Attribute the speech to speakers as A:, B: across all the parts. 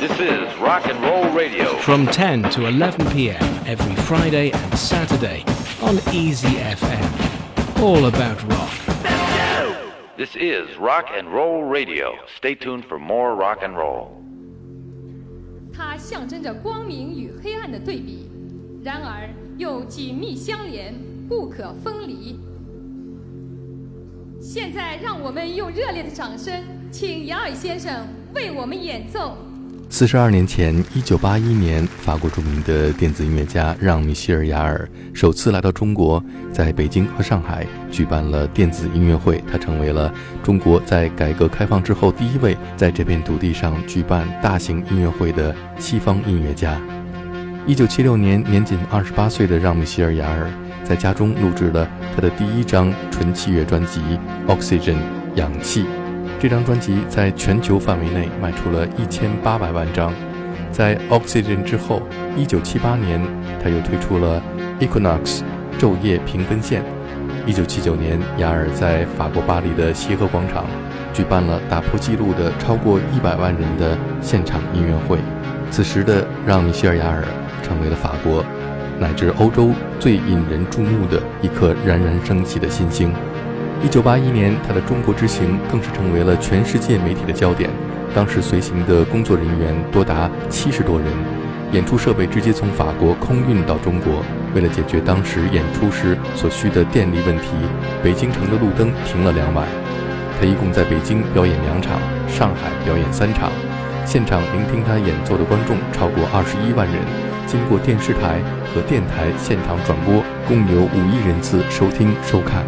A: This is Rock and Roll Radio.
B: From 10 to 11 p.m. every Friday and Saturday on Easy FM. All about rock.
A: This is Rock and Roll Radio. Stay tuned for more rock and roll.
C: 它象征着光明与黑暗的对比，然而又紧密相连，不可分离。现在，让我们用热烈的掌声，请雅尔先生为我们演奏。
D: 四十二年前，一九八一年，法国著名的电子音乐家让·米歇尔·雅尔首次来到中国，在北京和上海举办了电子音乐会。他成为了中国在改革开放之后第一位在这片土地上举办大型音乐会的西方音乐家。一九七六年，年仅二十八岁的让·米歇尔·雅尔在家中录制了他的第一张纯器乐专辑《Oxygen》氧气。这张专辑在全球范围内卖出了一千八百万张。在《Oxygen》之后，一九七八年，他又推出了《Equinox》昼夜平分线。一九七九年，雅尔在法国巴黎的协和广场举办了打破纪录的超过一百万人的现场音乐会。此时的让·米歇尔·雅尔成为了法国乃至欧洲最引人注目的一颗冉冉升起的新星。一九八一年，他的中国之行更是成为了全世界媒体的焦点。当时随行的工作人员多达七十多人，演出设备直接从法国空运到中国。为了解决当时演出时所需的电力问题，北京城的路灯停了两晚。他一共在北京表演两场，上海表演三场，现场聆听他演奏的观众超过二十一万人。经过电视台和电台现场转播，共有五亿人次收听收看。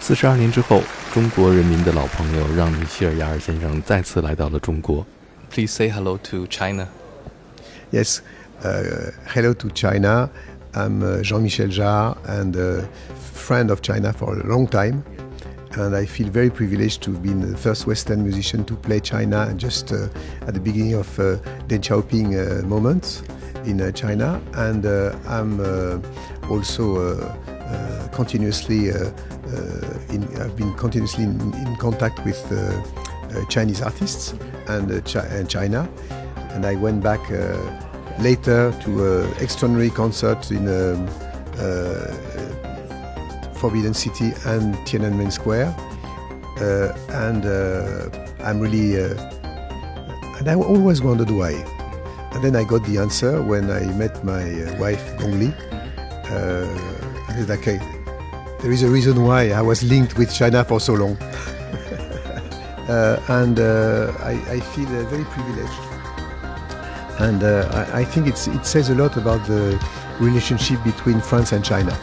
D: 四十二年之后，中国人民的老朋友让·米歇尔·雅尔先生再次来到了中国。 please say hello to China.
E: Yes, uh, hello to China. I'm uh, Jean-Michel Jarre and a friend of China for a long time. And I feel very privileged to have been the first Western musician to play China just uh, at the beginning of uh, Deng Xiaoping uh, moments in uh, China. And uh, I'm uh, also continuously, in, I've been continuously in, in contact with Chinese artists and, Chi- and China. And I went back later to an extraordinary concert in um, uh, Forbidden City and Tiananmen Square. Uh, and uh, I'm really, and I always wondered why. And then I got the answer when I met my uh, wife Gong Li. Uh, like, okay, there is a reason why I was linked with China for so long. and I, I, feel very privileged and uh, I, I, think it says a lot about the relationship between France and China,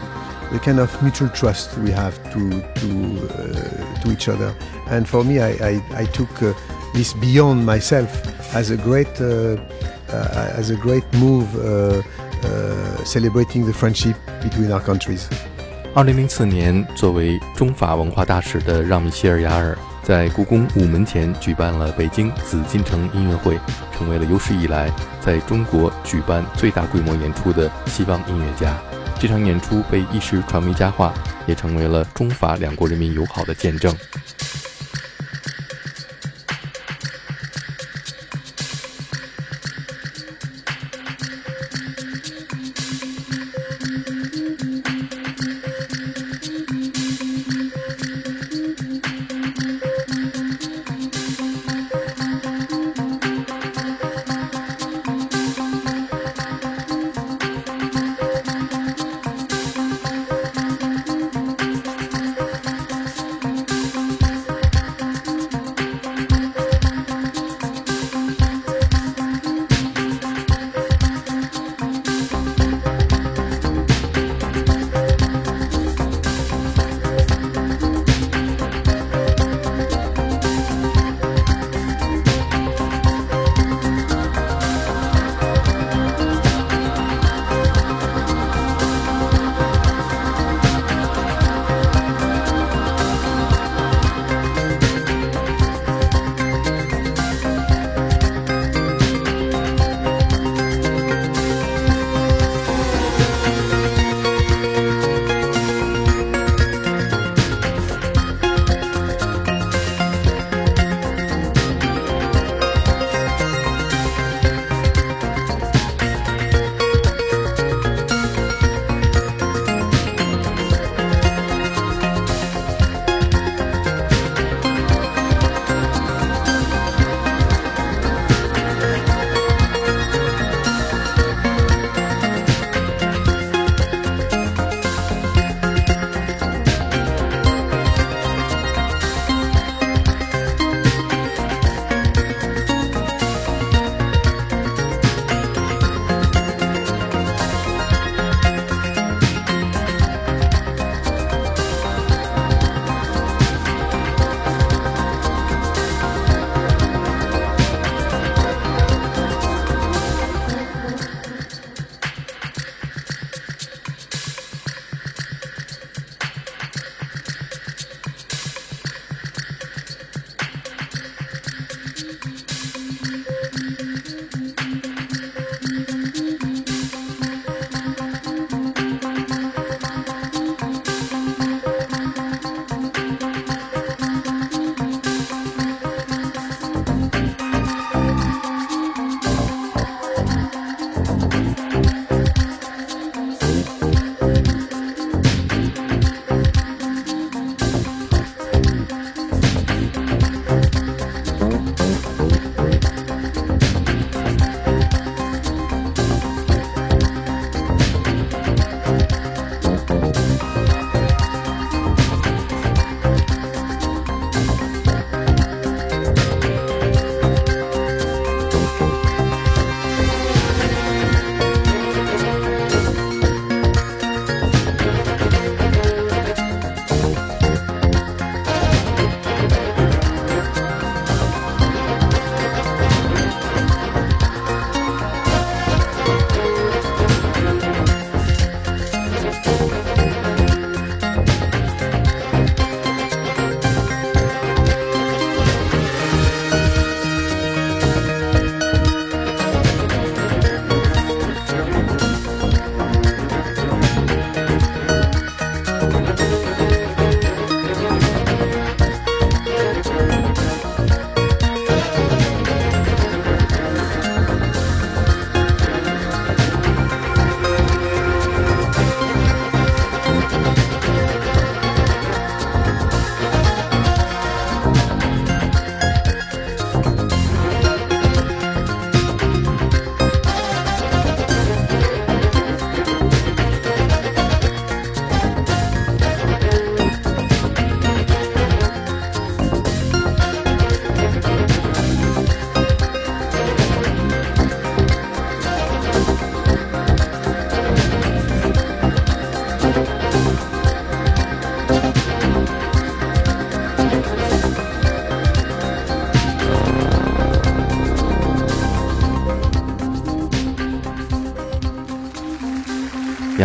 E: the kind of mutual trust we have to to uh, to each other. And for me, I, I, took uh, this beyond myself as a great uh, uh, as a great move, uh, celebrating the friendship between our countries.
D: 二零零四年，作为中法文化大使的让米歇尔·雅尔在故宫午门前举办了北京紫禁城音乐会，成为了有史以来在中国举办最大规模演出的西方音乐家。这场演出被一时传为佳话，也成为了中法两国人民友好的见证。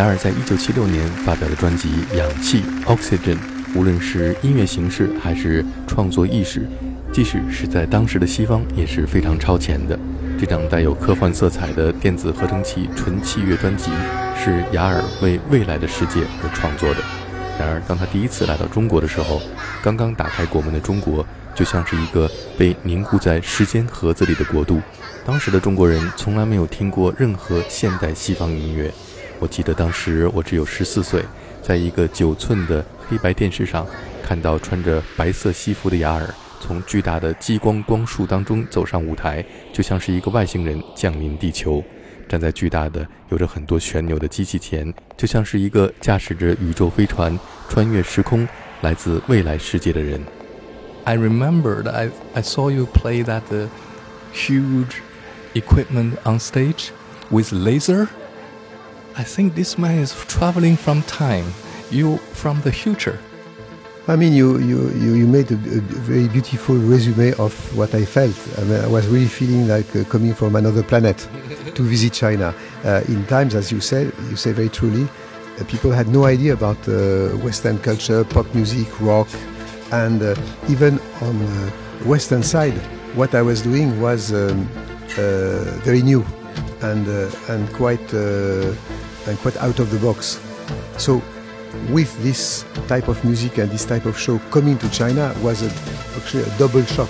D: 雅尔在一九七六年发表的专辑《氧气》（Oxygen），无论是音乐形式还是创作意识，即使是在当时的西方也是非常超前的。这张带有科幻色彩的电子合成器纯器乐专辑是雅尔为未来的世界而创作的。然而，当他第一次来到中国的时候，刚刚打开国门的中国就像是一个被凝固在时间盒子里的国度。当时的中国人从来没有听过任何现代西方音乐。我记得当时我只有十四岁，在一个九寸的黑白电视上看到穿着白色西服的雅尔。从巨大的激光光束当中走上舞台，就像是一个外星人降临地球，站在巨大的、有着很多旋钮的机器前，就像是一个驾驶着宇宙飞船穿越时空、来自未来世界的人。
F: I remembered I I saw you play that huge equipment on stage with laser. I think this man is traveling from time. You from the future.
E: I mean, you, you, you, you made a, a, very beautiful resume of what I felt. I, mean, I was really feeling like uh, coming from another planet to visit China. Uh, in times, as you said, you say very truly, uh, people had no idea about uh, Western culture, pop music, rock, and uh, even on the Western side, what I was doing was um, uh, very new and and quite and quite out of the box. So with this type of music and this type of show coming to China was a, actually a double shock.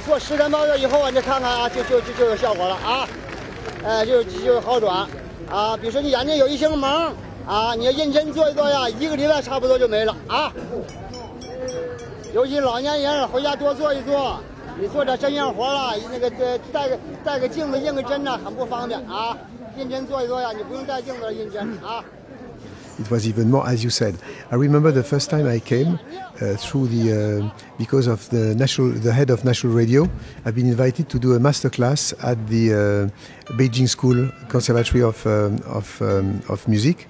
G: 做十天八个月以后啊，你看看啊，就就就就有效果了啊，呃，就就有好转啊。比如说你眼睛有一些蒙啊，你要认真做一做呀，一个礼拜差不多就没了啊。尤其老年人回家多做一做，你做点针线活了，那个带带个带个镜子印个针呢，很不方便啊。认真做一做呀，你不用带镜子印针啊。
E: It was even more, as you said. I remember the first time I came uh, through the uh, because of the national, the head of national radio. I've been invited to do a master class at the uh, Beijing School Conservatory of um, of, um, of music,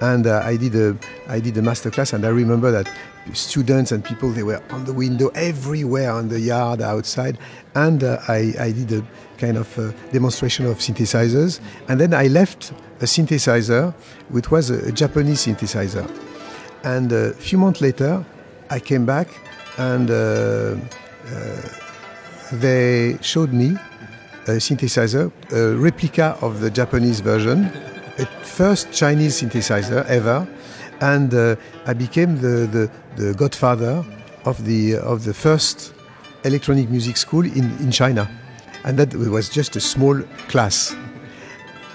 E: and uh, I did a I did a master class, and I remember that students and people they were on the window everywhere on the yard outside. And uh, I, I, did a kind of uh, demonstration of synthesizers. And then i left a synthesizer which was a, a japanese synthesizer. And a few months later i came back and uh, uh they showed me a synthesizer a replica of the japanese version a first chinese synthesizer ever and uh, I became the, the, the, godfather of the, of the first electronic music school in, in China. And that was just a small class.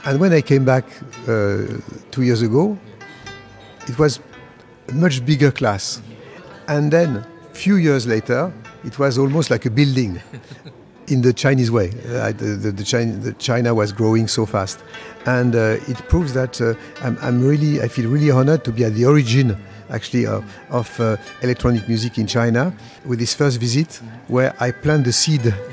E: And when I came back uh, two years ago, it was a much bigger class. And then, few years later, it was almost like a building in the Chinese way. Uh, the, the, the, China, the, China, was growing so fast, and uh, it proves that uh, I'm, I'm, really, I feel really honored to be at the origin, actually, of, of uh, electronic music in China with this first visit, where I plant the seed.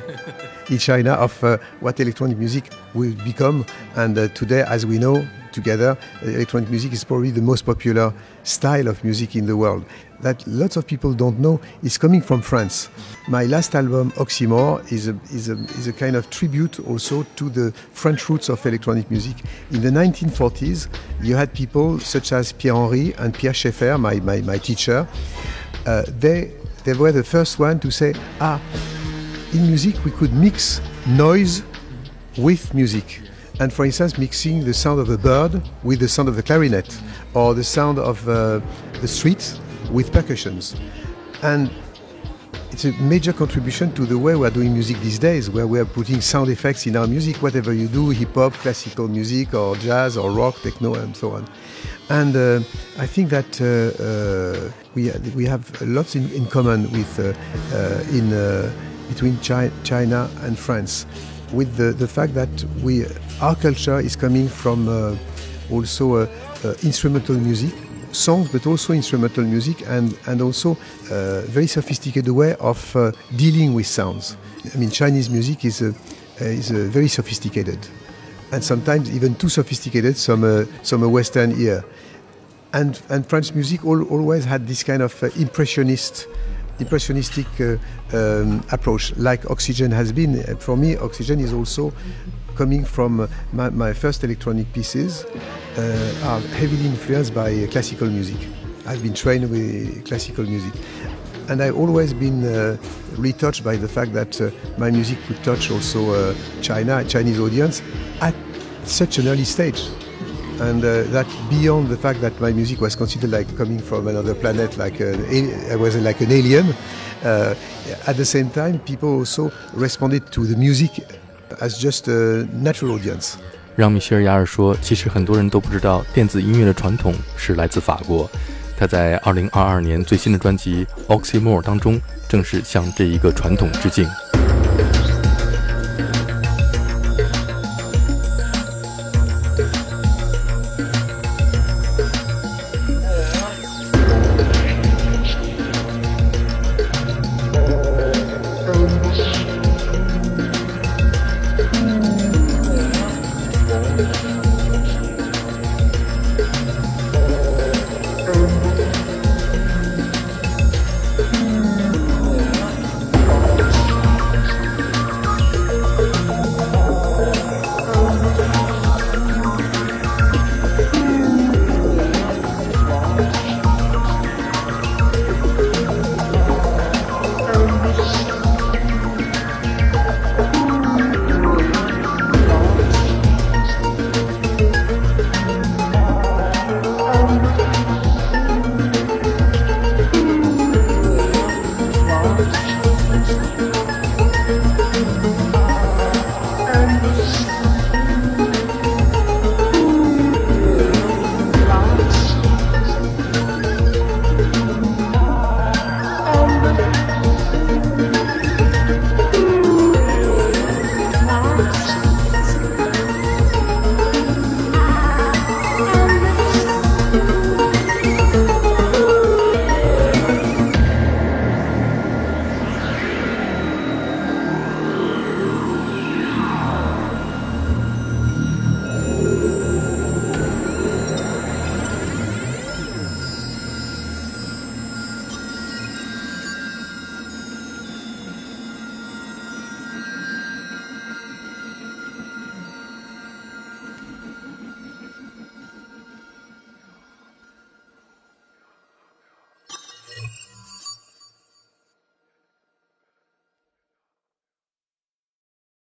E: in China, of uh, what electronic music will become, and uh, today, as we know, together, electronic music is probably the most popular style of music in the world that lots of people don't know is coming from France. My last album, Oxymore, is a, is, a, is a kind of tribute also to the French roots of electronic music. In the 1940s, you had people such as Pierre Henry and Pierre Schaeffer, my, my, my teacher. Uh, they, they were the first one to say, ah, in music we could mix noise with music. And for instance, mixing the sound of a bird with the sound of the clarinet, or the sound of uh, the street with percussions. And it's a major contribution to the way we're doing music these days, where we're putting sound effects in our music, whatever you do, hip hop, classical music, or jazz, or rock, techno, and so on. And uh, I think that uh, uh, we, we have lots in, in common with, uh, uh, in, uh, between Chi China and France, with the, the fact that we, our culture is coming from also instrumental music, songs, but also instrumental music, and and also uh, very sophisticated way of uh, dealing with sounds. I mean, Chinese music is uh, is uh, very sophisticated, and sometimes even too sophisticated. Uh, some a Western ear, and and French music all, always had this kind of uh, impressionist impressionistic uh, um, approach, like Oxygen has been. For me, Oxygen is also coming from my, my first electronic pieces uh, are heavily influenced by classical music. I've been trained with classical music. And I've always been uh, retouched by the fact that uh, my music could touch also uh, China, Chinese audience at such an early stage. And uh, that beyond the fact that my music was considered like coming from another planet, like I was like an alien, uh, at the same time, people also responded to the music as just a natural audience.
D: 让米歇尔·雅尔说：“其实很多人都不知道，电子音乐的传统是来自法国。他在2022年最新的专辑《Oxymore》当中，正式向这一个传统致敬。”